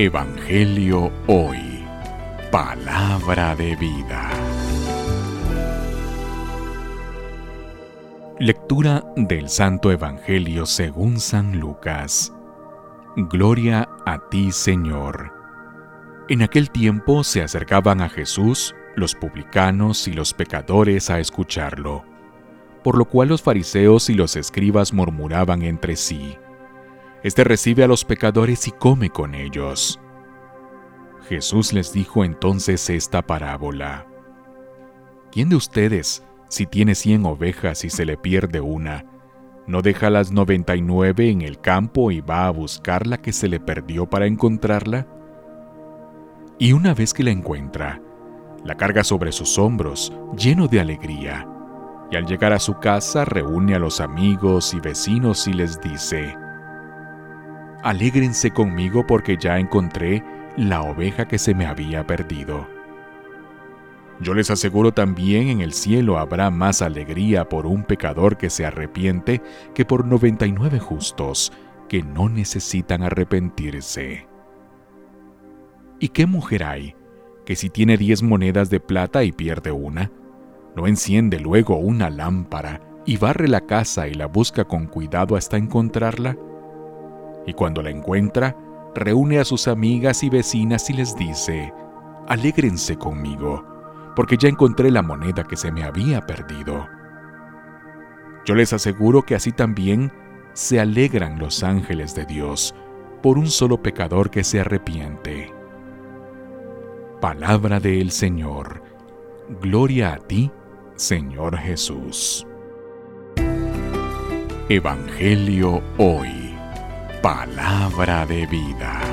Evangelio Hoy. Palabra de vida. Lectura del Santo Evangelio según San Lucas. Gloria a ti, Señor. En aquel tiempo se acercaban a Jesús los publicanos y los pecadores a escucharlo, por lo cual los fariseos y los escribas murmuraban entre sí este recibe a los pecadores y come con ellos. Jesús les dijo entonces esta parábola. ¿Quién de ustedes, si tiene cien ovejas y se le pierde una, no deja las noventa y nueve en el campo y va a buscar la que se le perdió para encontrarla? Y una vez que la encuentra, la carga sobre sus hombros, lleno de alegría, y al llegar a su casa reúne a los amigos y vecinos y les dice, Alégrense conmigo porque ya encontré la oveja que se me había perdido. Yo les aseguro también en el cielo habrá más alegría por un pecador que se arrepiente que por 99 justos que no necesitan arrepentirse. ¿Y qué mujer hay que si tiene diez monedas de plata y pierde una, no enciende luego una lámpara y barre la casa y la busca con cuidado hasta encontrarla? Y cuando la encuentra, reúne a sus amigas y vecinas y les dice, Alégrense conmigo, porque ya encontré la moneda que se me había perdido. Yo les aseguro que así también se alegran los ángeles de Dios por un solo pecador que se arrepiente. Palabra del Señor. Gloria a ti, Señor Jesús. Evangelio hoy. Palabra de vida.